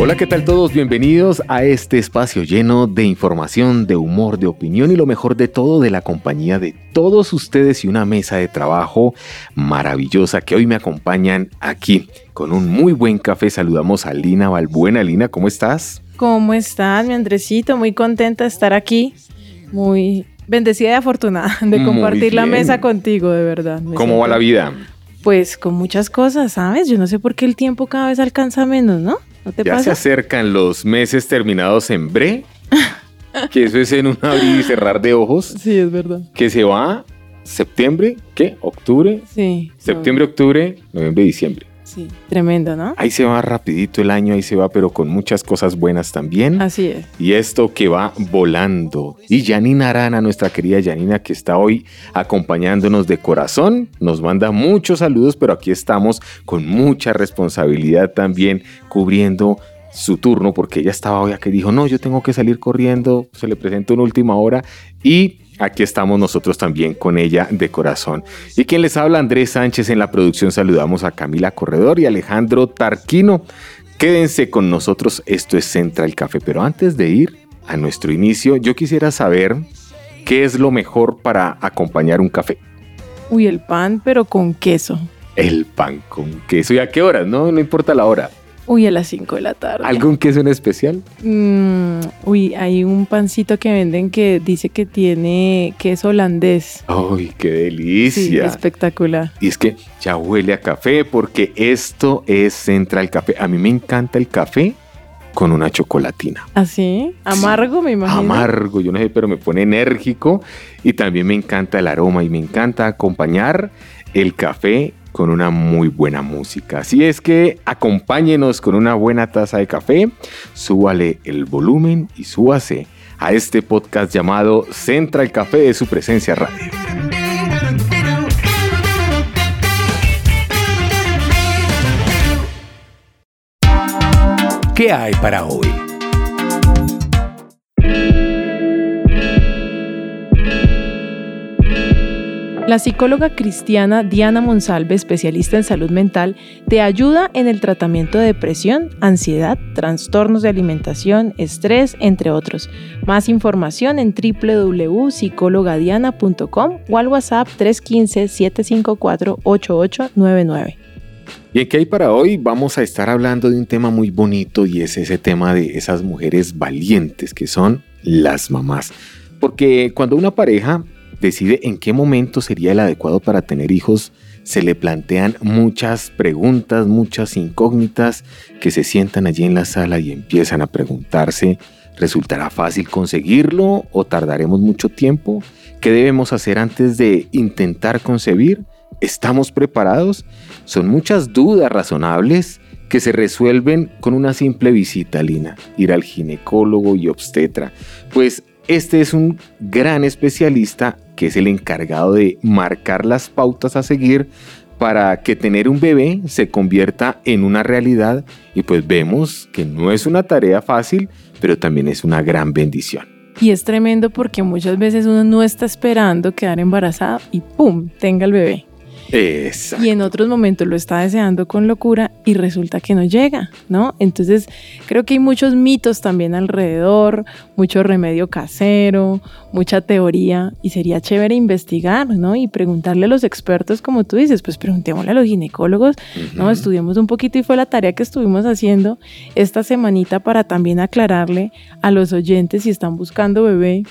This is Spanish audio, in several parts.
Hola, ¿qué tal todos? Bienvenidos a este espacio lleno de información, de humor, de opinión y lo mejor de todo de la compañía de todos ustedes y una mesa de trabajo maravillosa que hoy me acompañan aquí con un muy buen café. Saludamos a Lina Balbuena. Lina, ¿cómo estás? ¿Cómo estás, mi Andresito? Muy contenta de estar aquí. Muy bendecida y afortunada de compartir la mesa contigo, de verdad. ¿Cómo va la vida? Pues con muchas cosas, ¿sabes? Yo no sé por qué el tiempo cada vez alcanza menos, ¿no? ya se acercan los meses terminados en bre, que eso es en un abrir y cerrar de ojos. Sí, es verdad. Que se va septiembre, ¿qué? Octubre. Sí. Septiembre, octubre, noviembre, diciembre. Sí, tremendo, ¿no? Ahí se va rapidito el año, ahí se va, pero con muchas cosas buenas también. Así es. Y esto que va volando. Y Janina Arana, nuestra querida Janina, que está hoy acompañándonos de corazón, nos manda muchos saludos, pero aquí estamos con mucha responsabilidad también cubriendo su turno, porque ella estaba hoy que dijo, no, yo tengo que salir corriendo, se le presenta una última hora y aquí estamos nosotros también con ella de corazón. Y quien les habla, Andrés Sánchez en la producción, saludamos a Camila Corredor y Alejandro Tarquino. Quédense con nosotros, esto es Central Café, pero antes de ir a nuestro inicio, yo quisiera saber qué es lo mejor para acompañar un café. Uy, el pan, pero con queso. El pan con queso. ¿Y a qué hora? No, no importa la hora. Uy, a las 5 de la tarde. ¿Algún queso en especial? Mm, uy, hay un pancito que venden que dice que tiene queso holandés. ¡Uy, qué delicia! espectacular. Y es que ya huele a café porque esto es Central Café. A mí me encanta el café con una chocolatina. ¿Ah, sí? Amargo, me imagino. Amargo, yo no sé, pero me pone enérgico y también me encanta el aroma y me encanta acompañar el café con una muy buena música. Así es que acompáñenos con una buena taza de café, súbale el volumen y súbase a este podcast llamado Central Café de su presencia radio. ¿Qué hay para hoy? La psicóloga cristiana Diana Monsalve, especialista en salud mental, te ayuda en el tratamiento de depresión, ansiedad, trastornos de alimentación, estrés, entre otros. Más información en www.psicologadiana.com o al WhatsApp 315-754-8899. Y en qué hay para hoy vamos a estar hablando de un tema muy bonito y es ese tema de esas mujeres valientes que son las mamás. Porque cuando una pareja decide en qué momento sería el adecuado para tener hijos, se le plantean muchas preguntas, muchas incógnitas que se sientan allí en la sala y empiezan a preguntarse, ¿resultará fácil conseguirlo o tardaremos mucho tiempo? ¿Qué debemos hacer antes de intentar concebir? ¿Estamos preparados? Son muchas dudas razonables que se resuelven con una simple visita, Lina, ir al ginecólogo y obstetra. Pues este es un gran especialista que es el encargado de marcar las pautas a seguir para que tener un bebé se convierta en una realidad y pues vemos que no es una tarea fácil, pero también es una gran bendición. Y es tremendo porque muchas veces uno no está esperando quedar embarazada y ¡pum! tenga el bebé. Y en otros momentos lo está deseando con locura y resulta que no llega, ¿no? Entonces creo que hay muchos mitos también alrededor, mucho remedio casero, mucha teoría y sería chévere investigar, ¿no? Y preguntarle a los expertos, como tú dices, pues preguntémosle a los ginecólogos, ¿no? Estudiemos un poquito y fue la tarea que estuvimos haciendo esta semanita para también aclararle a los oyentes si están buscando bebé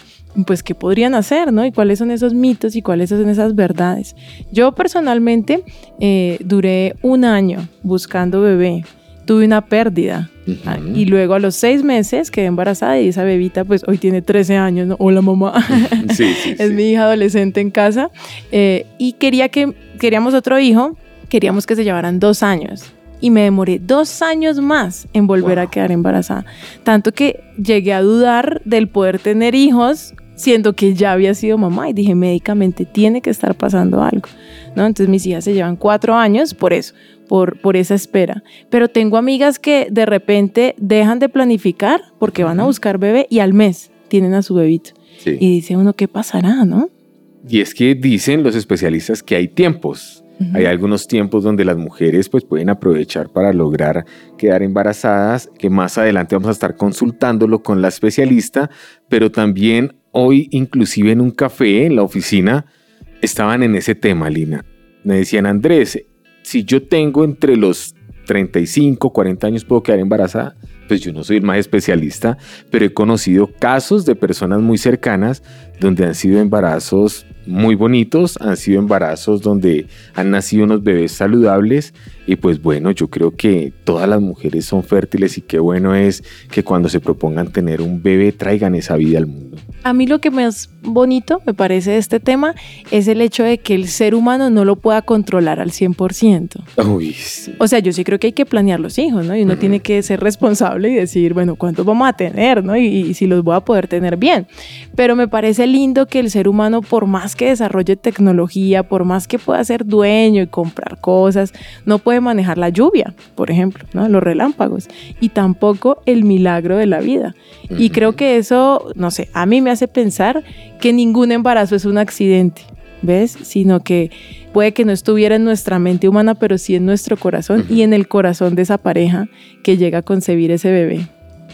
pues qué podrían hacer, ¿no? Y cuáles son esos mitos y cuáles son esas verdades. Yo personalmente eh, duré un año buscando bebé, tuve una pérdida ah, y luego a los seis meses quedé embarazada y esa bebita pues hoy tiene 13 años, ¿no? Hola mamá, sí, sí, es mi hija adolescente en casa eh, y quería que, queríamos otro hijo, queríamos que se llevaran dos años y me demoré dos años más en volver a quedar embarazada. Tanto que llegué a dudar del poder tener hijos siendo que ya había sido mamá y dije médicamente tiene que estar pasando algo, ¿no? Entonces mis hijas se llevan cuatro años por eso, por, por esa espera. Pero tengo amigas que de repente dejan de planificar porque van a buscar bebé y al mes tienen a su bebito. Y dice uno, ¿qué pasará, no? Y es que dicen los especialistas que hay tiempos. Hay algunos tiempos donde las mujeres pues pueden aprovechar para lograr quedar embarazadas, que más adelante vamos a estar consultándolo con la especialista, pero también hoy inclusive en un café en la oficina estaban en ese tema, Lina. Me decían, Andrés, si yo tengo entre los 35, 40 años puedo quedar embarazada, pues yo no soy el más especialista, pero he conocido casos de personas muy cercanas donde han sido embarazos muy bonitos, han sido embarazos donde han nacido unos bebés saludables y pues bueno, yo creo que todas las mujeres son fértiles y qué bueno es que cuando se propongan tener un bebé traigan esa vida al mundo. A mí lo que más bonito me parece de este tema es el hecho de que el ser humano no lo pueda controlar al 100%. Uy, O sea, yo sí creo que hay que planear los hijos, ¿no? Y uno tiene que ser responsable y decir, bueno, ¿cuántos vamos a tener, ¿no? Y, y si los voy a poder tener bien. Pero me parece lindo que el ser humano, por más que desarrolle tecnología, por más que pueda ser dueño y comprar cosas, no puede manejar la lluvia, por ejemplo, ¿no? los relámpagos, y tampoco el milagro de la vida. Y creo que eso, no sé, a mí me hace pensar que ningún embarazo es un accidente. ¿Ves? Sino que puede que no estuviera en nuestra mente humana, pero sí en nuestro corazón y en el corazón de esa pareja que llega a concebir ese bebé.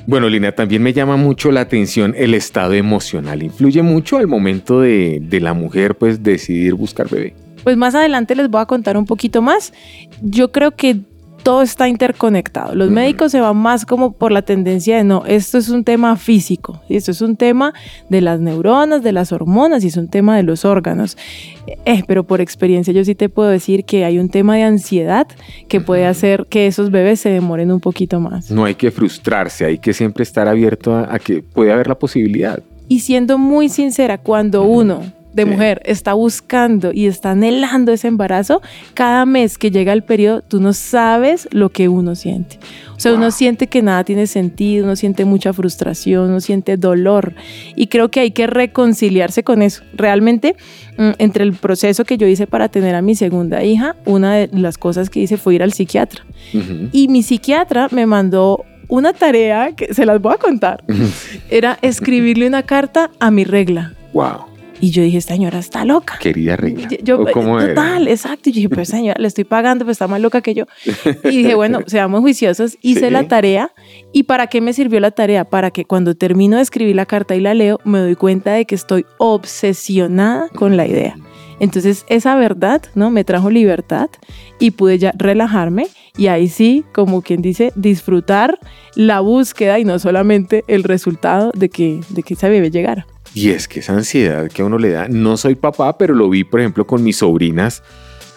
Bueno, Lina, también me llama mucho la atención el estado emocional. ¿Influye mucho al momento de, de, la mujer pues decidir buscar bebé? Pues más adelante les voy a contar un poquito más. Yo creo que todo está interconectado. Los médicos se van más como por la tendencia de no, esto es un tema físico, esto es un tema de las neuronas, de las hormonas y es un tema de los órganos. Eh, pero por experiencia yo sí te puedo decir que hay un tema de ansiedad que puede hacer que esos bebés se demoren un poquito más. No hay que frustrarse, hay que siempre estar abierto a, a que puede haber la posibilidad. Y siendo muy sincera, cuando uno de mujer está buscando y está anhelando ese embarazo, cada mes que llega el periodo, tú no sabes lo que uno siente. O sea, uno siente que nada tiene sentido, uno siente mucha frustración, uno siente dolor. Y creo que hay que reconciliarse con eso. Realmente, mm, entre el proceso que yo hice para tener a mi segunda hija, una de las cosas que hice fue ir al psiquiatra. Y mi psiquiatra me mandó una tarea que se las voy a contar. Era escribirle una carta a mi regla. Wow y yo dije, esta señora está loca. Querida regla. Yo, total, exacto. Y yo dije, pero señora, le estoy pagando, pero está más loca que yo. Y dije, bueno, seamos juiciosos. Hice la tarea. ¿Y para qué me sirvió la tarea? Para que cuando termino de escribir la carta y la leo, me doy cuenta de que estoy obsesionada con la idea. Entonces esa verdad, ¿no? Me trajo libertad y pude ya relajarme y ahí sí, como quien dice, disfrutar la búsqueda y no solamente el resultado de que, de que esa bebé llegara. Y es que esa ansiedad que a uno le da, no soy papá, pero lo vi, por ejemplo, con mis sobrinas,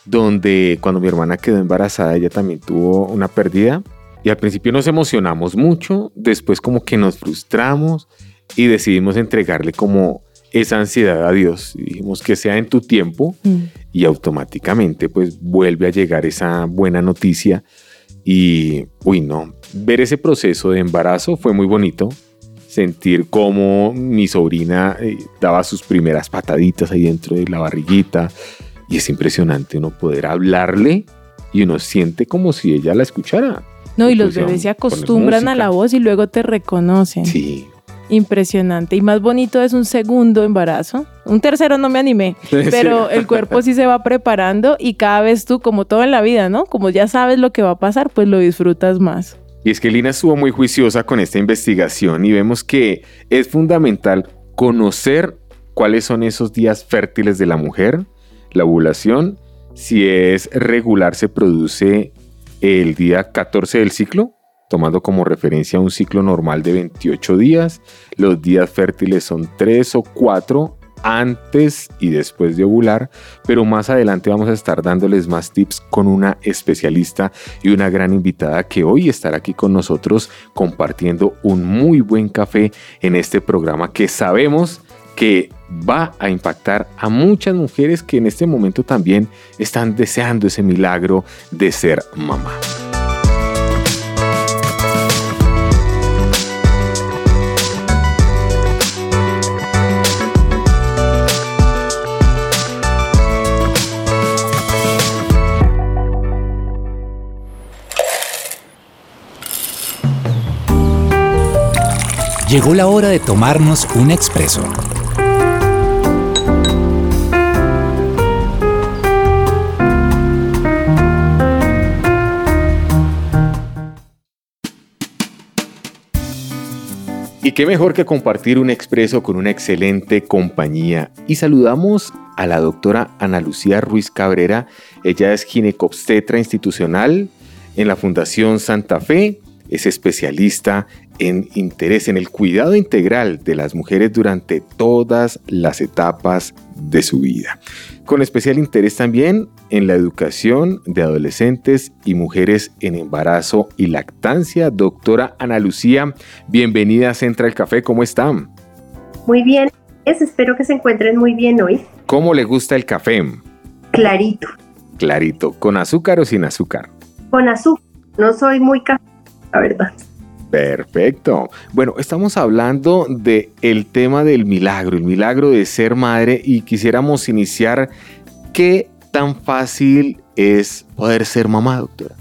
donde cuando mi hermana quedó embarazada, ella también tuvo una pérdida. Y al principio nos emocionamos mucho, después como que nos frustramos y decidimos entregarle como esa ansiedad a Dios. Y dijimos que sea en tu tiempo mm. y automáticamente pues vuelve a llegar esa buena noticia. Y, uy, no, ver ese proceso de embarazo fue muy bonito sentir cómo mi sobrina eh, daba sus primeras pataditas ahí dentro de la barriguita. Y es impresionante uno poder hablarle y uno siente como si ella la escuchara. No, y los bebés se acostumbran a la voz y luego te reconocen. Sí. Impresionante. Y más bonito es un segundo embarazo. Un tercero no me animé, pero el cuerpo sí se va preparando y cada vez tú, como todo en la vida, ¿no? Como ya sabes lo que va a pasar, pues lo disfrutas más. Y es que Lina estuvo muy juiciosa con esta investigación y vemos que es fundamental conocer cuáles son esos días fértiles de la mujer, la ovulación, si es regular se produce el día 14 del ciclo, tomando como referencia un ciclo normal de 28 días, los días fértiles son 3 o 4 antes y después de ovular, pero más adelante vamos a estar dándoles más tips con una especialista y una gran invitada que hoy estará aquí con nosotros compartiendo un muy buen café en este programa que sabemos que va a impactar a muchas mujeres que en este momento también están deseando ese milagro de ser mamá. Llegó la hora de tomarnos un expreso Y qué mejor que compartir un expreso con una excelente compañía. Y saludamos a la doctora Ana Lucía Ruiz Cabrera. Ella es ginecobstetra institucional en la Fundación Santa Fe. Es especialista en interés en el cuidado integral de las mujeres durante todas las etapas de su vida. Con especial interés también en la educación de adolescentes y mujeres en embarazo y lactancia. Doctora Ana Lucía, bienvenida a Central Café, ¿cómo están? Muy bien, espero que se encuentren muy bien hoy. ¿Cómo le gusta el café? Clarito. Clarito, ¿con azúcar o sin azúcar? Con azúcar, no soy muy café, la verdad. Perfecto. Bueno, estamos hablando de el tema del milagro, el milagro de ser madre y quisiéramos iniciar qué tan fácil es poder ser mamá, doctora.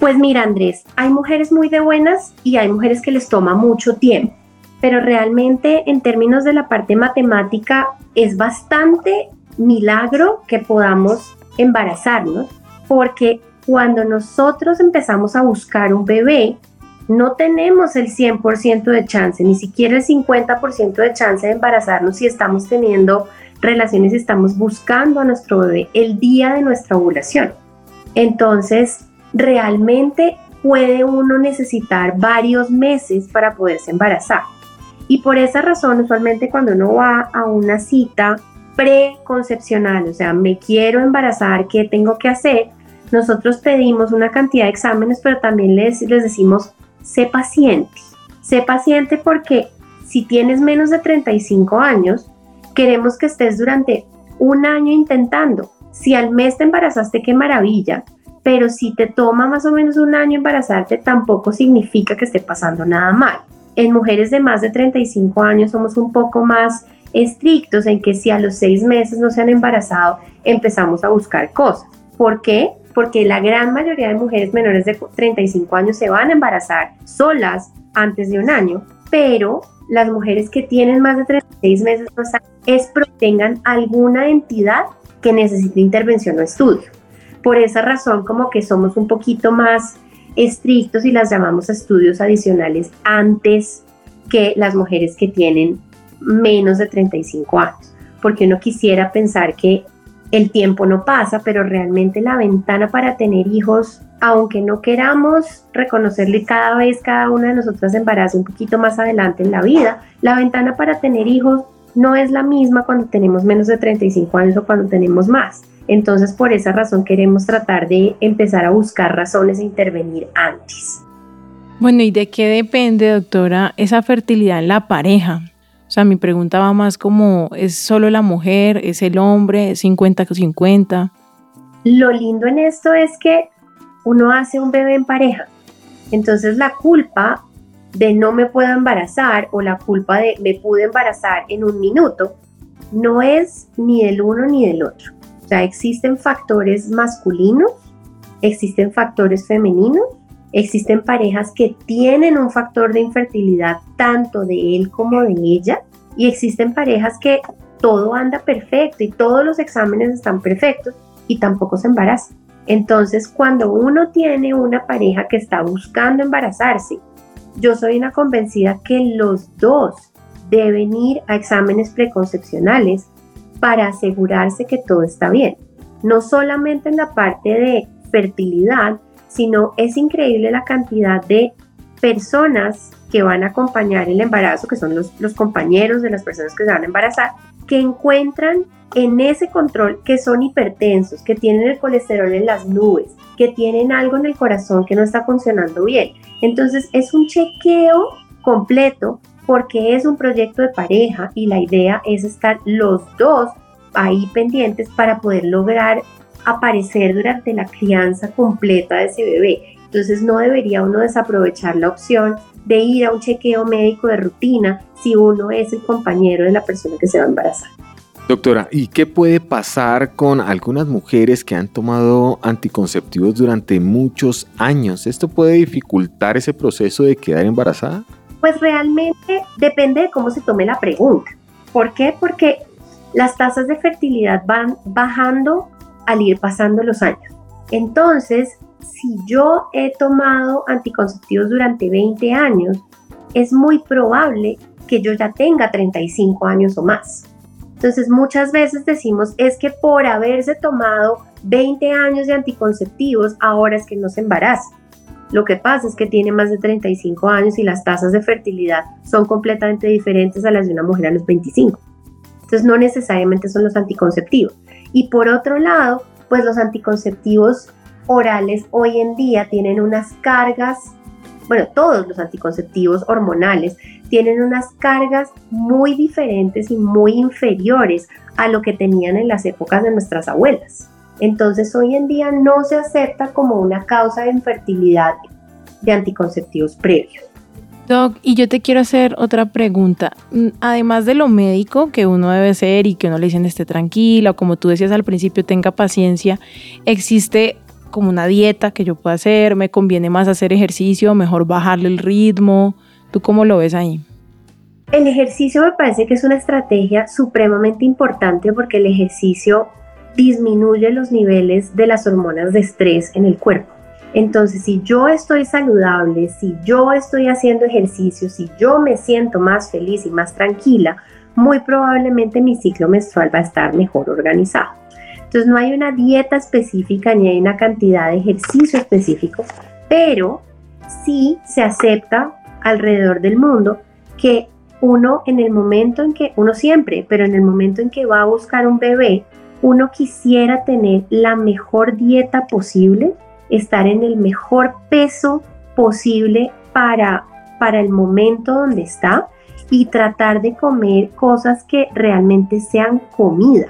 Pues mira, Andrés, hay mujeres muy de buenas y hay mujeres que les toma mucho tiempo, pero realmente en términos de la parte matemática es bastante milagro que podamos embarazarnos, porque cuando nosotros empezamos a buscar un bebé, no tenemos el 100% de chance, ni siquiera el 50% de chance de embarazarnos si estamos teniendo relaciones y estamos buscando a nuestro bebé el día de nuestra ovulación. Entonces, realmente puede uno necesitar varios meses para poderse embarazar. Y por esa razón, usualmente cuando uno va a una cita preconcepcional, o sea, me quiero embarazar, ¿qué tengo que hacer? Nosotros pedimos una cantidad de exámenes, pero también les, les decimos sé paciente. Sé paciente porque si tienes menos de 35 años, queremos que estés durante un año intentando. Si al mes te embarazaste, qué maravilla. Pero si te toma más o menos un año embarazarte, tampoco significa que esté pasando nada mal. En mujeres de más de 35 años somos un poco más estrictos en que si a los seis meses no se han embarazado, empezamos a buscar cosas. ¿Por qué? Porque la gran mayoría de mujeres menores de 35 años se van a embarazar solas antes de un año, pero las mujeres que tienen más de 36 meses es porque tengan alguna entidad que necesite intervención o estudio. Por esa razón, como que somos un poquito más estrictos y las llamamos estudios adicionales antes que las mujeres que tienen menos de 35 años, porque uno quisiera pensar que el tiempo no pasa, pero realmente la ventana para tener hijos, aunque no queramos reconocerle cada vez cada una de nosotras embarazo un poquito más adelante en la vida, la ventana para tener hijos no es la misma cuando tenemos menos de 35 años o cuando tenemos más. Entonces, por esa razón queremos tratar de empezar a buscar razones e intervenir antes. Bueno, ¿y de qué depende, doctora, esa fertilidad en la pareja? O sea, mi pregunta va más como, ¿es solo la mujer? ¿Es el hombre? ¿50-50? Lo lindo en esto es que uno hace un bebé en pareja. Entonces la culpa de no me puedo embarazar o la culpa de me pude embarazar en un minuto no es ni del uno ni del otro. O sea, existen factores masculinos, existen factores femeninos, existen parejas que tienen un factor de infertilidad tanto de él como de ella y existen parejas que todo anda perfecto y todos los exámenes están perfectos y tampoco se embarazan. Entonces, cuando uno tiene una pareja que está buscando embarazarse, yo soy una convencida que los dos deben ir a exámenes preconcepcionales para asegurarse que todo está bien. No solamente en la parte de fertilidad, sino es increíble la cantidad de personas que van a acompañar el embarazo, que son los, compañeros de las personas que se van a embarazar, que encuentran en ese control que son hipertensos, que tienen el colesterol en las nubes, que tienen algo en el corazón que no está funcionando bien. Entonces es un chequeo completo porque es un proyecto de pareja y la idea es estar los dos ahí pendientes para poder lograr aparecer durante la crianza completa de ese bebé. Entonces no debería uno desaprovechar la opción de ir a un chequeo médico de rutina si uno es el compañero de la persona que se va a embarazar. Doctora, ¿y qué puede pasar con algunas mujeres que han tomado anticonceptivos durante muchos años? ¿Esto puede dificultar ese proceso de quedar embarazada? Pues realmente depende de cómo se tome la pregunta. ¿Por qué? Porque las tasas de fertilidad van bajando al ir pasando los años. Entonces, si yo he tomado anticonceptivos durante 20 años, es muy probable que yo ya tenga 35 años o más. Entonces muchas veces decimos es que por haberse tomado 20 años de anticonceptivos, ahora es que no se embaraza. Lo que pasa es que tiene más de 35 años y las tasas de fertilidad son completamente diferentes a las de una mujer a los 25. Entonces no necesariamente son los anticonceptivos. Y por otro lado, pues los anticonceptivos orales hoy en día tienen unas cargas, bueno, todos los anticonceptivos hormonales tienen unas cargas muy diferentes y muy inferiores a lo que tenían en las épocas de nuestras abuelas. Entonces hoy en día no se acepta como una causa de infertilidad de anticonceptivos previos. Doc, y yo te quiero hacer otra pregunta. Mm, además de lo médico que uno debe ser y que uno le dicen esté tranquila, o como tú decías al principio, tenga paciencia, ¿existe como una dieta que yo pueda hacer? ¿Me conviene más hacer ejercicio? ¿Mejor bajarle el ritmo? ¿Tú cómo lo ves ahí? El ejercicio me parece que es una estrategia supremamente importante porque el ejercicio disminuye los niveles de las hormonas de estrés en el cuerpo. Entonces, si yo estoy saludable, si yo estoy haciendo ejercicio, si yo me siento más feliz y más tranquila, muy probablemente mi ciclo menstrual va a estar mejor organizado. Entonces, no hay una dieta específica ni hay una cantidad de ejercicio específico, pero sí se acepta alrededor del mundo que uno en el momento en que, uno siempre, pero en el momento en que va a buscar un bebé, uno quisiera tener la mejor dieta posible estar en el mejor peso posible para, para el momento donde está y tratar de comer cosas que realmente sean comida,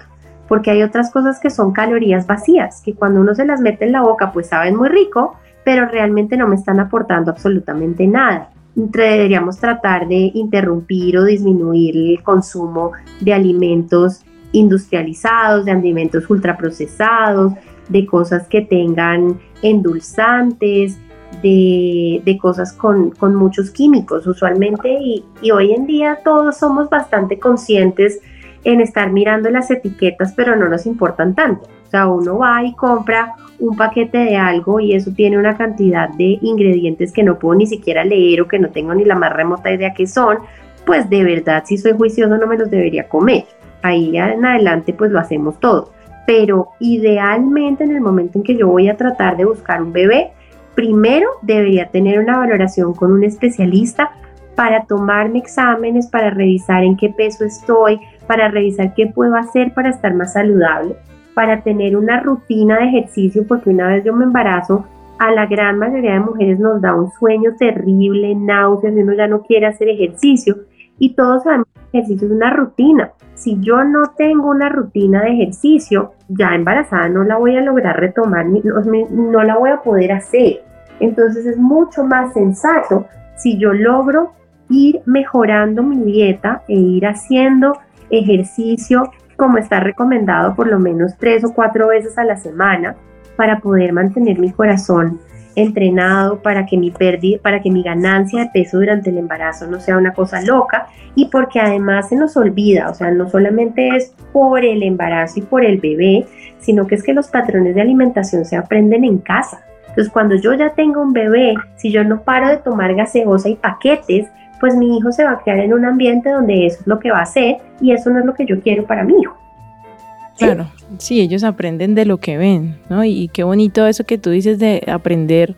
porque hay otras cosas que son calorías vacías, que cuando uno se las mete en la boca pues saben muy rico, pero realmente no me están aportando absolutamente nada. Deberíamos tratar de interrumpir o disminuir el consumo de alimentos industrializados, de alimentos ultraprocesados, de cosas que tengan endulzantes, de, cosas con, muchos químicos usualmente y, y, hoy en día todos somos bastante conscientes en estar mirando las etiquetas pero no nos importan tanto. O sea, uno va y compra un paquete de algo y eso tiene una cantidad de ingredientes que no puedo ni siquiera leer o que no tengo ni la más remota idea qué son, pues de verdad si soy juicioso no me los debería comer. Ahí en adelante pues lo hacemos todo pero idealmente en el momento en que yo voy a tratar de buscar un bebé, primero debería tener una valoración con un especialista para tomarme exámenes, para revisar en qué peso estoy, para revisar qué puedo hacer para estar más saludable, para tener una rutina de ejercicio, porque una vez yo me embarazo, a la gran mayoría de mujeres nos da un sueño terrible, náuseas, uno ya no quiere hacer ejercicio. Y todos sabemos que el ejercicio es una rutina si yo no tengo una rutina de ejercicio, ya embarazada no la voy a lograr retomar, no, la voy a poder hacer. Entonces es mucho más sensato si yo logro ir mejorando mi dieta e ir haciendo ejercicio como está recomendado por lo menos tres o cuatro veces a la semana para poder mantener mi corazón entrenado para que mi pérdida, para que mi ganancia de peso durante el embarazo no sea una cosa loca y porque además se nos olvida, o sea, no solamente es por el embarazo y por el bebé, sino que es que los patrones de alimentación se aprenden en casa. Entonces, cuando yo ya tengo un bebé, si yo no paro de tomar gaseosa y paquetes, pues mi hijo se va a crear en un ambiente donde eso es lo que va a hacer y eso no es lo que yo quiero para mi hijo. Claro, sí, ellos aprenden de lo que ven, ¿no? Y qué bonito eso que tú dices de aprender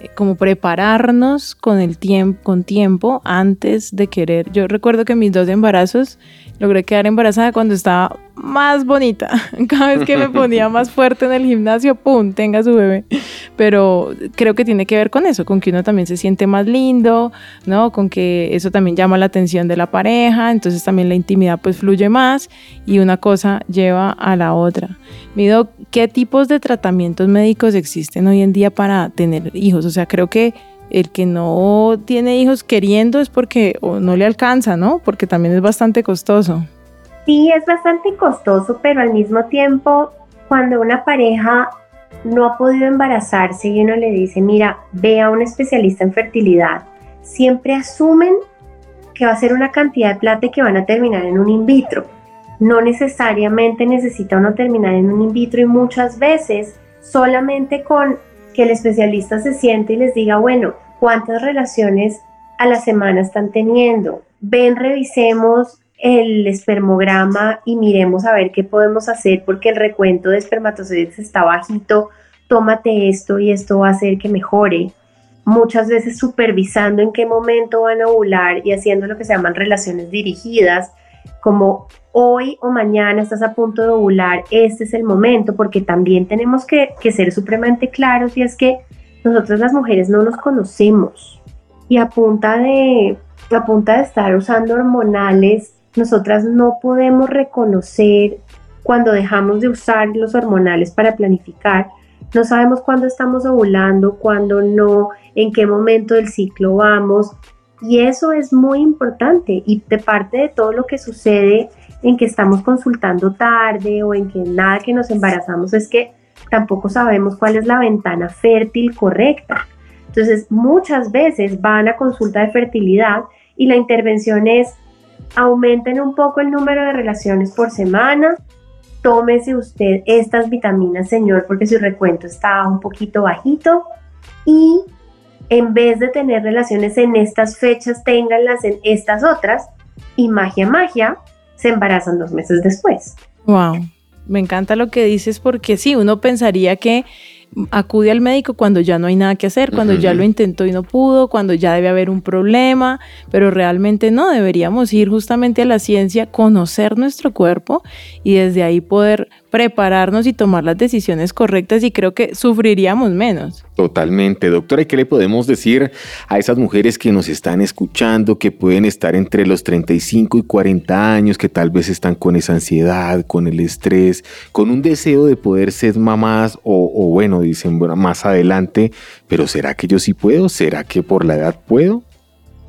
eh, como prepararnos con el tiempo, con tiempo antes de querer. Yo recuerdo que mis dos embarazos logré quedar embarazada cuando estaba más bonita. Cada vez que me ponía más fuerte en el gimnasio, ¡pum!, tenga su bebé. Pero creo que tiene que ver con eso, con que uno también se siente más lindo, ¿no? Con que eso también llama la atención de la pareja, entonces también la intimidad pues fluye más y una cosa lleva a la otra. Mido, ¿qué tipos de tratamientos médicos existen hoy en día para tener hijos? O sea, creo que el que no tiene hijos queriendo es porque no le alcanza, ¿no? Porque también es bastante costoso. Sí, es bastante costoso, pero al mismo tiempo, cuando una pareja no ha podido embarazarse y uno le dice, mira, ve a un especialista en fertilidad, siempre asumen que va a ser una cantidad de plata y que van a terminar en un in vitro. No necesariamente necesita uno terminar en un in vitro y muchas veces solamente con que el especialista se siente y les diga, bueno, ¿cuántas relaciones a la semana están teniendo? Ven, revisemos el espermograma y miremos a ver qué podemos hacer porque el recuento de espermatozoides está bajito, tómate esto y esto va a hacer que mejore. Muchas veces supervisando en qué momento van a ovular y haciendo lo que se llaman relaciones dirigidas, como hoy o mañana estás a punto de ovular, este es el momento, porque también tenemos que, ser supremamente claros y es que nosotras las mujeres no nos conocemos y a punta de, a punta de estar usando hormonales, nosotras no podemos reconocer cuando dejamos de usar los hormonales para planificar. No sabemos cuándo estamos ovulando, cuándo no, en qué momento del ciclo vamos. Y eso es muy importante y de parte de todo lo que sucede en que estamos consultando tarde o en que nada que nos embarazamos es que tampoco sabemos cuál es la ventana fértil correcta. Entonces, muchas veces van a consulta de fertilidad y la intervención es aumenten un poco el número de relaciones por semana, tómese usted estas vitaminas, señor, porque su recuento está un poquito bajito. Y en vez de tener relaciones en estas fechas, ténganlas en estas otras. Y magia, magia, se embarazan dos meses después. Wow, me encanta lo que dices porque sí, uno pensaría que acude al médico cuando ya no hay nada que hacer, cuando ya lo intentó y no pudo, cuando ya debe haber un problema, pero realmente no, deberíamos ir justamente a la ciencia, conocer nuestro cuerpo y desde ahí poder prepararnos y tomar las decisiones correctas y creo que sufriríamos menos. Totalmente, doctora. ¿Y qué le podemos decir a esas mujeres que nos están escuchando, que pueden estar entre los 35 y 40 años, que tal vez están con esa ansiedad, con el estrés, con un deseo de poder ser mamás o, o bueno, dicen bueno, más adelante, pero ¿será que yo sí puedo? ¿Será que por la edad puedo?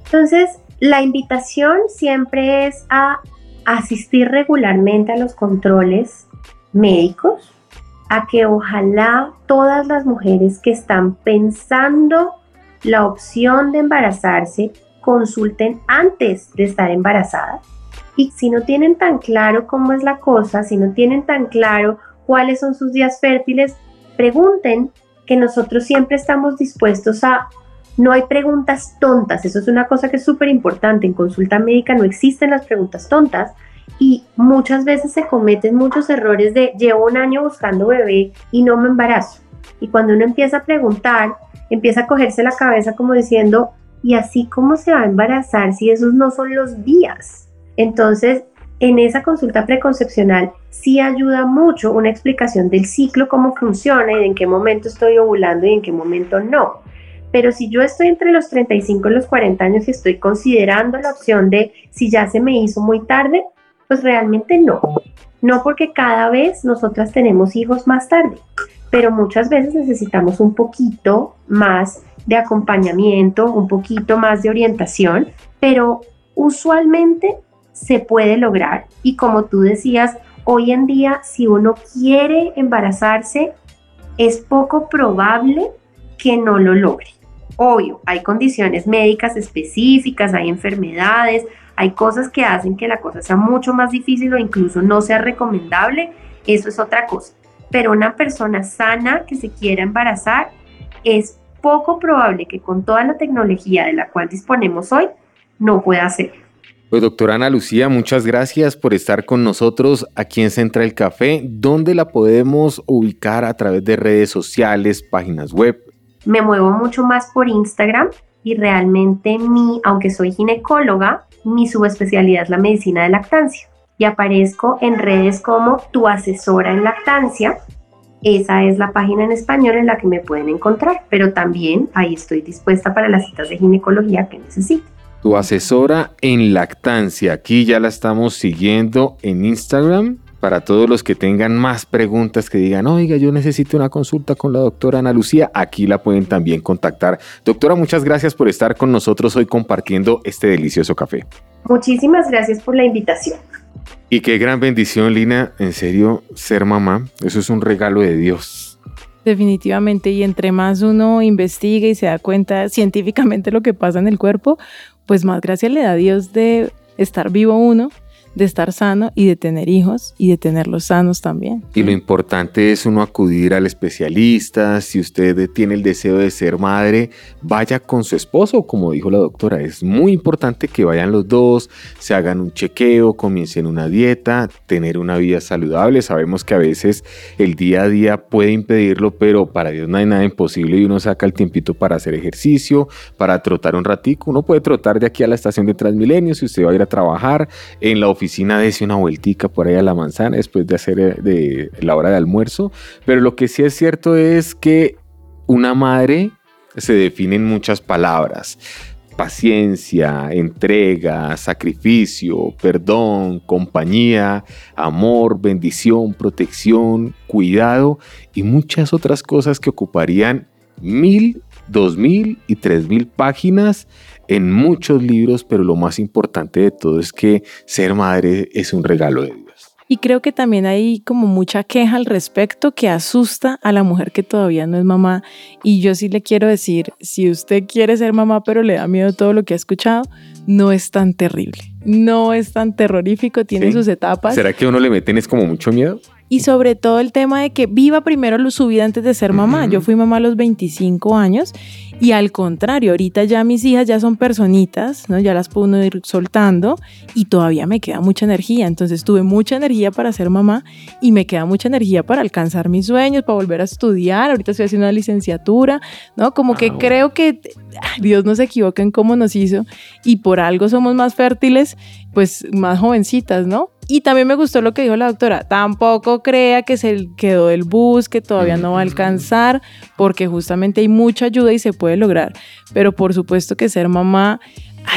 Entonces, la invitación siempre es a asistir regularmente a los controles médicos a que ojalá todas las mujeres que están pensando la opción de embarazarse consulten antes de estar embarazadas. Y si no tienen tan claro cómo es la cosa, si no tienen tan claro cuáles son sus días fértiles, pregunten que nosotros siempre estamos dispuestos a... No hay preguntas tontas, eso es una cosa que es súper importante. En consulta médica no existen las preguntas tontas, y muchas veces se cometen muchos errores de llevo un año buscando bebé y no me embarazo. Y cuando uno empieza a preguntar, empieza a cogerse la cabeza como diciendo, ¿y así cómo se va a embarazar si esos no son los días? Entonces, en esa consulta preconcepcional sí ayuda mucho una explicación del ciclo, cómo funciona y en qué momento estoy ovulando y en qué momento no. Pero si yo estoy entre los 35 y los 40 años y estoy considerando la opción de si ya se me hizo muy tarde, pues realmente no. No porque cada vez nosotras tenemos hijos más tarde, pero muchas veces necesitamos un poquito más de acompañamiento, un poquito más de orientación, pero usualmente se puede lograr. Y como tú decías, hoy en día si uno quiere embarazarse, es poco probable que no lo logre. Obvio, hay condiciones médicas específicas, hay enfermedades, hay cosas que hacen que la cosa sea mucho más difícil o incluso no sea recomendable, eso es otra cosa. Pero una persona sana que se quiera embarazar es poco probable que con toda la tecnología de la cual disponemos hoy no pueda hacerlo. Pues doctora Ana Lucía, muchas gracias por estar con nosotros aquí en Central Café. ¿Dónde la podemos ubicar a través de redes sociales, páginas web? Me muevo mucho más por Instagram y realmente mi, aunque soy ginecóloga, mi subespecialidad es la medicina de lactancia y aparezco en redes como tu asesora en lactancia. Esa es la página en español en la que me pueden encontrar, pero también ahí estoy dispuesta para las citas de ginecología que necesiten. Tu asesora en lactancia, aquí ya la estamos siguiendo en Instagram para todos los que tengan más preguntas que digan, oiga, yo necesito una consulta con la doctora Ana Lucía, aquí la pueden también contactar. Doctora, muchas gracias por estar con nosotros hoy compartiendo este delicioso café. Muchísimas gracias por la invitación. Y qué gran bendición, Lina, en serio, ser mamá, eso es un regalo de Dios. Definitivamente, y entre más uno investiga y se da cuenta científicamente lo que pasa en el cuerpo, pues más gracias le da a Dios de estar vivo uno de estar sano y de tener hijos y de tenerlos sanos también. Y lo importante es uno acudir al especialista, si usted tiene el deseo de ser madre, vaya con su esposo, como dijo la doctora, es muy importante que vayan los dos, se hagan un chequeo, comiencen una dieta, tener una vida saludable, sabemos que a veces el día a día puede impedirlo, pero para Dios no hay nada imposible y uno saca el tiempito para hacer ejercicio, para trotar un ratico, uno puede trotar de aquí a la estación de Transmilenio si usted va a ir a trabajar en la oficina oficina dése una vueltica por ahí a la manzana después de hacer eh, de la hora de almuerzo. Pero lo que sí es cierto es que una madre se define en muchas palabras. Paciencia, entrega, sacrificio, perdón, compañía, amor, bendición, protección, cuidado y muchas otras cosas que ocuparían mil, dos mil y tres mil páginas en muchos libros, pero lo más importante de todo es que ser madre es un regalo de Dios. Y creo que también hay como mucha queja al respecto que asusta a la mujer que todavía no es mamá. Y yo sí le quiero decir, si usted quiere ser mamá pero le da miedo todo lo que ha escuchado, no es tan terrible. No es tan terrorífico, tiene sus etapas. ¿Será que uno le meten es como mucho miedo? Y sobre todo el tema de que viva primero su vida antes de ser mamá. Yo fui mamá a los 25 años y al contrario, ahorita ya mis hijas ya son personitas, ¿no? Ya las puedo ir soltando y todavía me queda mucha energía. Entonces tuve mucha energía para ser mamá y me queda mucha energía para alcanzar mis sueños, para volver a estudiar. Ahorita estoy haciendo una licenciatura, ¿no? Como que ah, creo que Dios no se equivoca en cómo nos hizo y por algo somos más fértiles, pues más jovencitas, ¿no? Y también me gustó lo que dijo la doctora, tampoco crea que se quedó el bus, que todavía no va a alcanzar, porque justamente hay mucha ayuda y se puede lograr. Pero por supuesto que ser mamá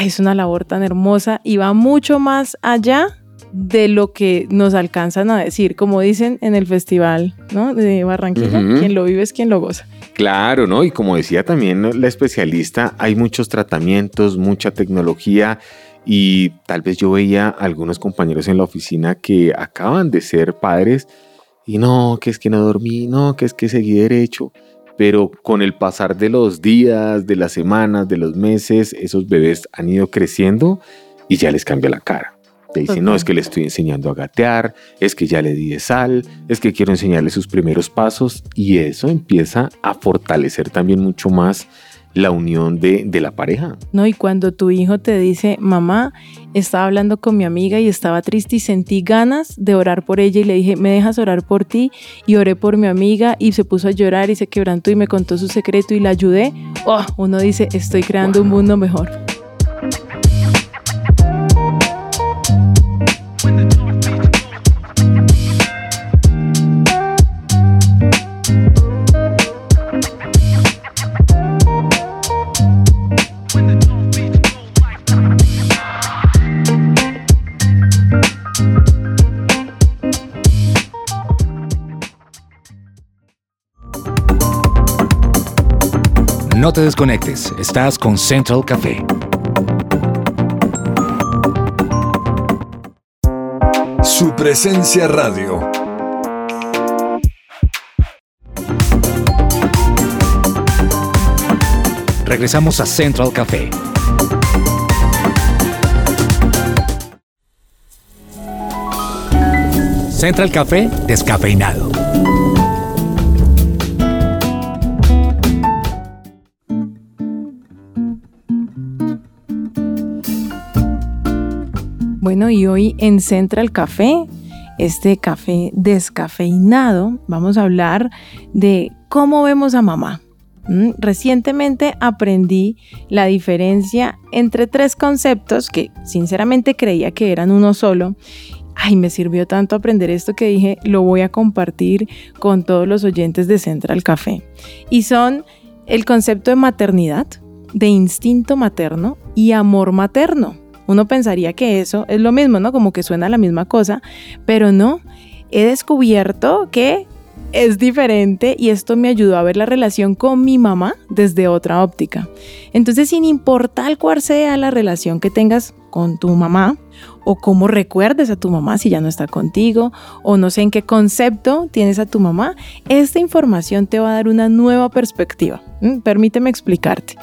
es una labor tan hermosa y va mucho más allá de lo que nos alcanzan a decir, como dicen en el festival ¿no? de Barranquilla, quien lo vive es quien lo goza. Claro, ¿no? Y como decía también la especialista, hay muchos tratamientos, mucha tecnología y tal vez yo veía algunos compañeros en la oficina que acaban de ser padres y no, que es que no dormí, no, que es que seguí derecho. Pero con el pasar de los días, de las semanas, de los meses, esos bebés han ido creciendo y ya les cambia la cara. Te dicen, no, es que le estoy enseñando a gatear, es que ya le di de sal, es que quiero enseñarle sus primeros pasos y eso empieza a fortalecer también mucho más la unión de, de, la pareja. No, y cuando tu hijo te dice, mamá, estaba hablando con mi amiga y estaba triste y sentí ganas de orar por ella y le dije, ¿me dejas orar por ti? Y oré por mi amiga y se puso a llorar y se quebrantó y me contó su secreto y la ayudé. Oh, uno dice, estoy creando un mundo mejor. No te desconectes, estás con Central Café. Su presencia radio. Regresamos a Central Café. Central Café descafeinado. Y hoy en Central Café, este café descafeinado, vamos a hablar de cómo vemos a mamá. Mm, recientemente aprendí la diferencia entre tres conceptos que sinceramente creía que eran uno solo. Ay, me sirvió tanto aprender esto que dije, lo voy a compartir con todos los oyentes de Central Café. Y son el concepto de maternidad, de instinto materno y amor materno. Uno pensaría que eso es lo mismo, ¿no? Como que suena la misma cosa, pero no. He descubierto que es diferente y esto me ayudó a ver la relación con mi mamá desde otra óptica. Entonces, sin importar cuál sea la relación que tengas con tu mamá o cómo recuerdes a tu mamá si ya no está contigo o no sé en qué concepto tienes a tu mamá, esta información te va a dar una nueva perspectiva. Mm, permíteme explicarte.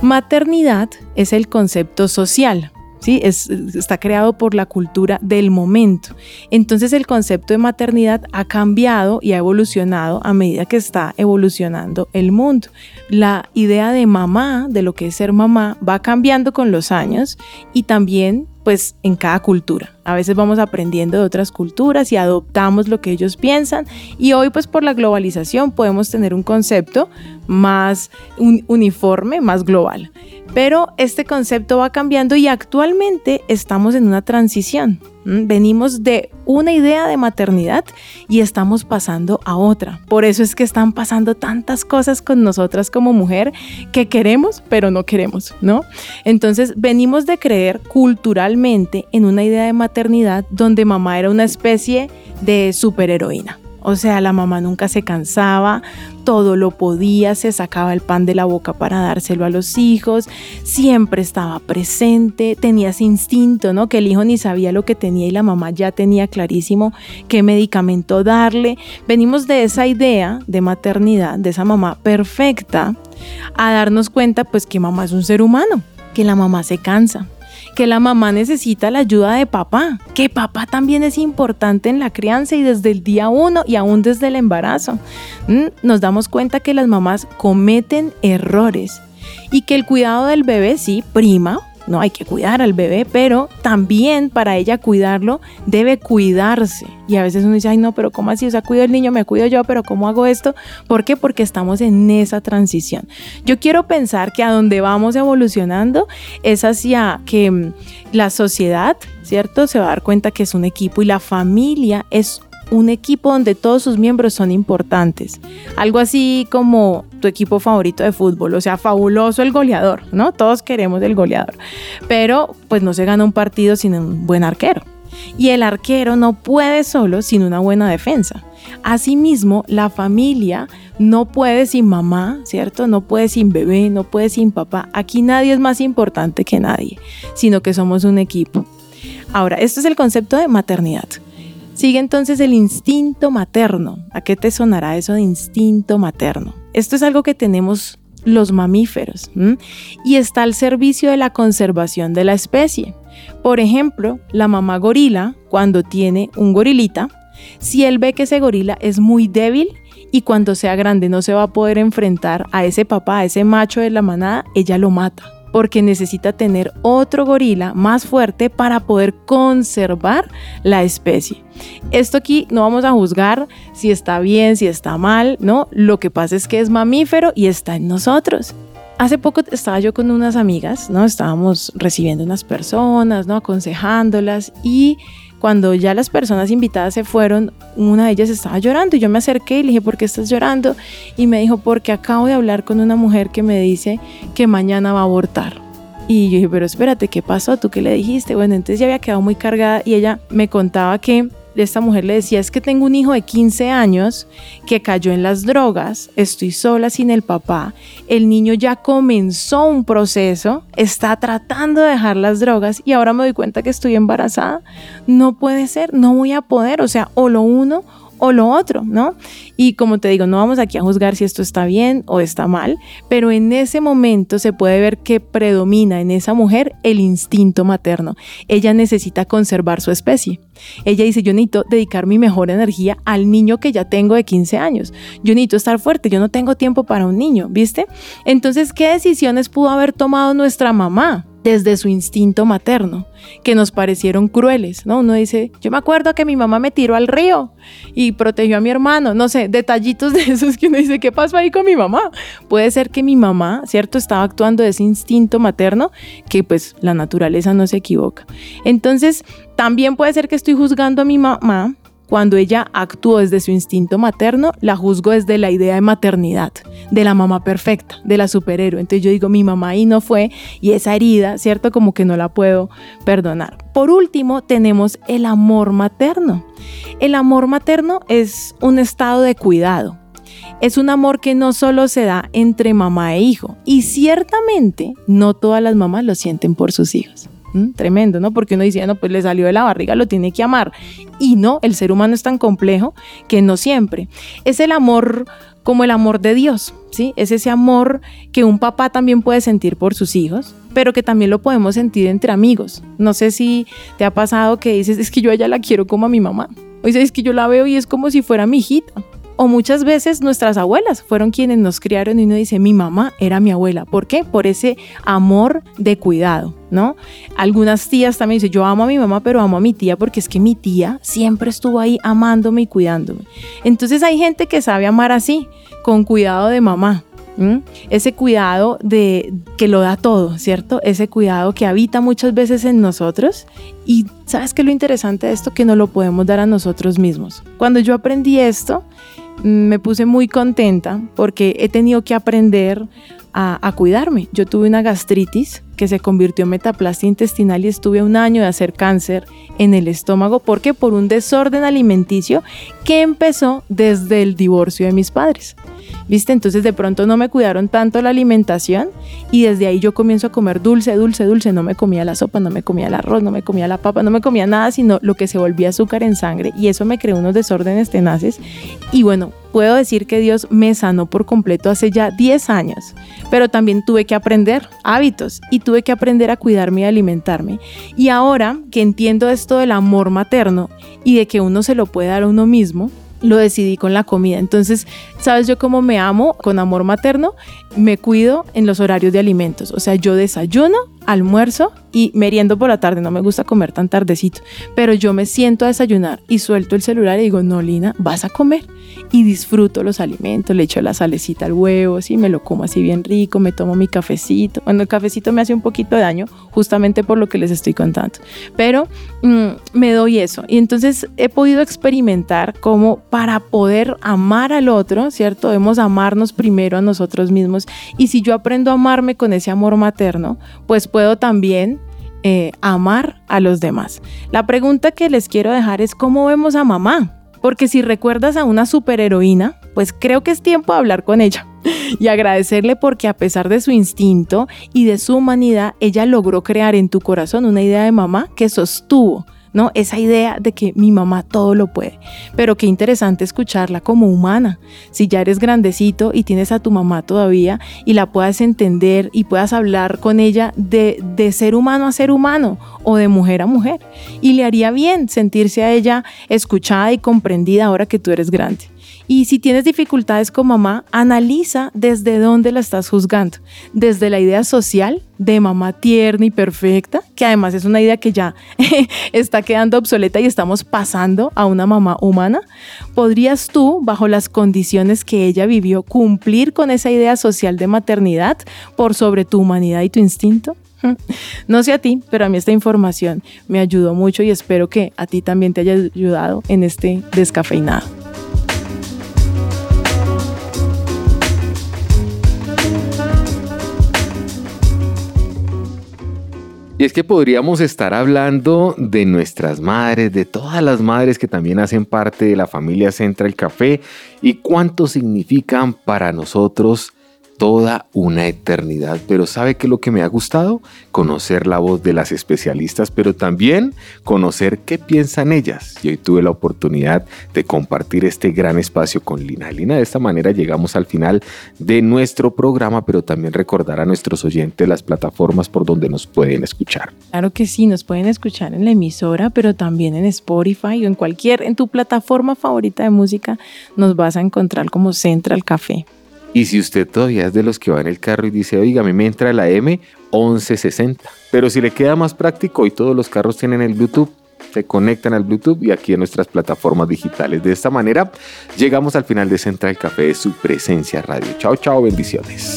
Maternidad es el concepto social, ¿sí? Es, está creado por la cultura del momento. Entonces el concepto de maternidad ha cambiado y ha evolucionado a medida que está evolucionando el mundo. La idea de mamá, de lo que es ser mamá, va cambiando con los años y también pues en cada cultura. A veces vamos aprendiendo de otras culturas y adoptamos lo que ellos piensan y hoy pues por la globalización podemos tener un concepto más uniforme, más global. Pero este concepto va cambiando y actualmente estamos en una transición. Venimos de una idea de maternidad y estamos pasando a otra. Por eso es que están pasando tantas cosas con nosotras como mujer que queremos, pero no queremos, ¿no? Entonces venimos de creer culturalmente en una idea de maternidad donde mamá era una especie de superheroína. O sea, la mamá nunca se cansaba, todo lo podía, se sacaba el pan de la boca para dárselo a los hijos, siempre estaba presente, tenía ese instinto, ¿no? Que el hijo ni sabía lo que tenía y la mamá ya tenía clarísimo qué medicamento darle. Venimos de esa idea de maternidad, de esa mamá perfecta, a darnos cuenta pues que mamá es un ser humano, que la mamá se cansa, que la mamá necesita la ayuda de papá, que papá también es importante en la crianza y desde el día uno y aún desde el embarazo. Mm, nos damos cuenta que las mamás cometen errores y que el cuidado del bebé sí prima no hay que cuidar al bebé, pero también para ella cuidarlo debe cuidarse. Y a veces uno dice, ay no, pero ¿cómo así? O sea, cuido el niño, me cuido yo, pero ¿cómo hago esto? ¿Por qué? Porque estamos en esa transición. Yo quiero pensar que a donde vamos evolucionando es hacia que mm, la sociedad, ¿cierto? Se va a dar cuenta que es un equipo y la familia es un equipo donde todos sus miembros son importantes. Algo así como tu equipo favorito de fútbol, o sea, fabuloso el goleador, ¿no? Todos queremos el goleador, pero pues no se gana un partido sin un buen arquero. Y el arquero no puede solo sin una buena defensa. Asimismo, la familia no puede sin mamá, ¿cierto? No puede sin bebé, no puede sin papá. Aquí nadie es más importante que nadie, sino que somos un equipo. Ahora, esto es el concepto de maternidad. Sigue entonces el instinto materno. ¿A qué te sonará eso de instinto materno? Esto es algo que tenemos los mamíferos y está al servicio de la conservación de la especie. Por ejemplo, la mamá gorila, cuando tiene un gorilita, si él ve que ese gorila es muy débil y cuando sea grande no se va a poder enfrentar a ese papá, a ese macho de la manada, ella lo mata porque necesita tener otro gorila más fuerte para poder conservar la especie. Esto aquí no vamos a juzgar si está bien, si está mal, ¿no? Lo que pasa es que es mamífero y está en nosotros. Hace poco estaba yo con unas amigas, ¿no? Estábamos recibiendo unas personas, ¿no? Aconsejándolas y cuando ya las personas invitadas se fueron, una de ellas estaba llorando y yo me acerqué y le dije, ¿por qué estás llorando? Y me dijo, porque acabo de hablar con una mujer que me dice que mañana va a abortar. Y yo dije, pero espérate, ¿qué pasó? ¿Tú qué le dijiste? Bueno, entonces ya había quedado muy cargada y ella me contaba que esta mujer le decía, es que tengo un hijo de 15 años que cayó en las drogas, estoy sola sin el papá, el niño ya comenzó un proceso, está tratando de dejar las drogas y ahora me doy cuenta que estoy embarazada. No puede ser, no voy a poder, o sea, o lo uno o lo otro, ¿no? Y como te digo, no vamos aquí a juzgar si esto está bien o está mal, pero en ese momento se puede ver que predomina en esa mujer el instinto materno. Ella necesita conservar su especie. Ella dice, yo necesito dedicar mi mejor energía al niño que ya tengo de 15 años. Yo necesito estar fuerte, yo no tengo tiempo para un niño, ¿viste? Entonces, ¿qué decisiones pudo haber tomado nuestra mamá? Desde su instinto materno, que nos parecieron crueles, ¿no? Uno dice, yo me acuerdo que mi mamá me tiró al río y protegió a mi hermano, no sé, detallitos de esos que uno dice, ¿qué pasó ahí con mi mamá? Puede ser que mi mamá, ¿cierto? Estaba actuando de ese instinto materno, que pues la naturaleza no se equivoca. Entonces, también puede ser que estoy juzgando a mi mamá cuando ella actuó desde su instinto materno, la juzgo desde la idea de maternidad, de la mamá perfecta, de la superhéroe. Entonces yo digo, mi mamá ahí no fue y esa herida, ¿cierto? Como que no la puedo perdonar. Por último, tenemos el amor materno. El amor materno es un estado de cuidado. Es un amor que no solo se da entre mamá e hijo y ciertamente no todas las mamás lo sienten por sus hijos. Tremendo, ¿no? Porque uno dice, no, pues le salió de la barriga, lo tiene que amar. Y no, el ser humano es tan complejo que no siempre. Es el amor como el amor de Dios, ¿sí? Es ese amor que un papá también puede sentir por sus hijos, pero que también lo podemos sentir entre amigos. No sé si te ha pasado que dices, es que yo a ella la quiero como a mi mamá. O dices, es que yo la veo y es como si fuera mi hijita. O muchas veces nuestras abuelas fueron quienes nos criaron y uno dice, mi mamá era mi abuela. ¿Por qué? Por ese amor de cuidado, ¿no? Algunas tías también dicen, yo amo a mi mamá, pero amo a mi tía porque es que mi tía siempre estuvo ahí amándome y cuidándome. Entonces hay gente que sabe amar así, con cuidado de mamá. Ese cuidado de que lo da todo, ¿cierto? Ese cuidado que habita muchas veces en nosotros y sabes que lo interesante de esto que no lo podemos dar a nosotros mismos. Cuando yo aprendí esto, me puse muy contenta porque he tenido que aprender a, cuidarme. Yo tuve una gastritis que se convirtió en metaplastia intestinal y estuve un año de hacer cáncer en el estómago. ¿Por qué? Por un desorden alimenticio que empezó desde el divorcio de mis padres. ¿Viste? Entonces de pronto no me cuidaron tanto la alimentación y desde ahí yo comienzo a comer dulce, dulce, dulce. No me comía la sopa, no me comía el arroz, no me comía la papa, no me comía nada, sino lo que se volvía azúcar en sangre y eso me creó unos desórdenes tenaces. Y bueno, puedo decir que Dios me sanó por completo hace ya 10 años, pero también tuve que aprender hábitos y tuve que aprender a cuidarme y alimentarme. Y ahora que entiendo esto del amor materno y de que uno se lo puede dar a uno mismo, lo decidí con la comida. Entonces, ¿sabes yo cómo me amo con amor materno? Me cuido en los horarios de alimentos. O sea, yo desayuno, almuerzo y meriendo por la tarde. No me gusta comer tan tardecito, pero yo me siento a desayunar y suelto el celular y digo, no, Lina, vas a comer. Y disfruto los alimentos, le echo la salecita al huevo, sí, me lo como así bien rico, me tomo mi cafecito. Bueno, el cafecito me hace un poquito de daño, justamente por lo que les estoy contando. Pero mm, me doy eso. Y entonces he podido experimentar cómo para poder amar al otro, ¿cierto? Debemos amarnos primero a nosotros mismos. Y si yo aprendo a amarme con ese amor materno, pues puedo también eh, amar a los demás. La pregunta que les quiero dejar es cómo vemos a mamá. Porque si recuerdas a una superheroína, pues creo que es tiempo de hablar con ella y agradecerle porque a pesar de su instinto y de su humanidad, ella logró crear en tu corazón una idea de mamá que sostuvo Esa idea de que mi mamá todo lo puede. Pero qué interesante escucharla como humana. Si ya eres grandecito y tienes a tu mamá todavía y la puedas entender y puedas hablar con ella de, de ser humano a ser humano o de mujer a mujer. Y le haría bien sentirse a ella escuchada y comprendida ahora que tú eres grande. Y si tienes dificultades con mamá, analiza desde dónde la estás juzgando. Desde la idea social de mamá tierna y perfecta, que además es una idea que ya está quedando obsoleta y estamos pasando a una mamá humana. ¿Podrías tú, bajo las condiciones que ella vivió, cumplir con esa idea social de maternidad por sobre tu humanidad y tu instinto? No sé a ti, pero a mí esta información me ayudó mucho y espero que a ti también te haya ayudado en este descafeinado. Y es que podríamos estar hablando de nuestras madres, de todas las madres que también hacen parte de la familia Central Café y cuánto significan para nosotros toda una eternidad. Pero ¿sabe qué es lo que me ha gustado? Conocer la voz de las especialistas, pero también conocer qué piensan ellas. Y hoy tuve la oportunidad de compartir este gran espacio con Lina. Lina, de esta manera llegamos al final de nuestro programa, pero también recordar a nuestros oyentes las plataformas por donde nos pueden escuchar. Claro que sí, nos pueden escuchar en la emisora, pero también en Spotify o en cualquier, en tu plataforma favorita de música, nos vas a encontrar como Central Café. Y si usted todavía es de los que va en el carro y dice, oiga, a mí me entra la M1160. Pero si le queda más práctico, hoy todos los carros tienen el Bluetooth, se conectan al Bluetooth y aquí en nuestras plataformas digitales. De esta manera, llegamos al final de Central Café de su presencia radio. Chao, chao, bendiciones.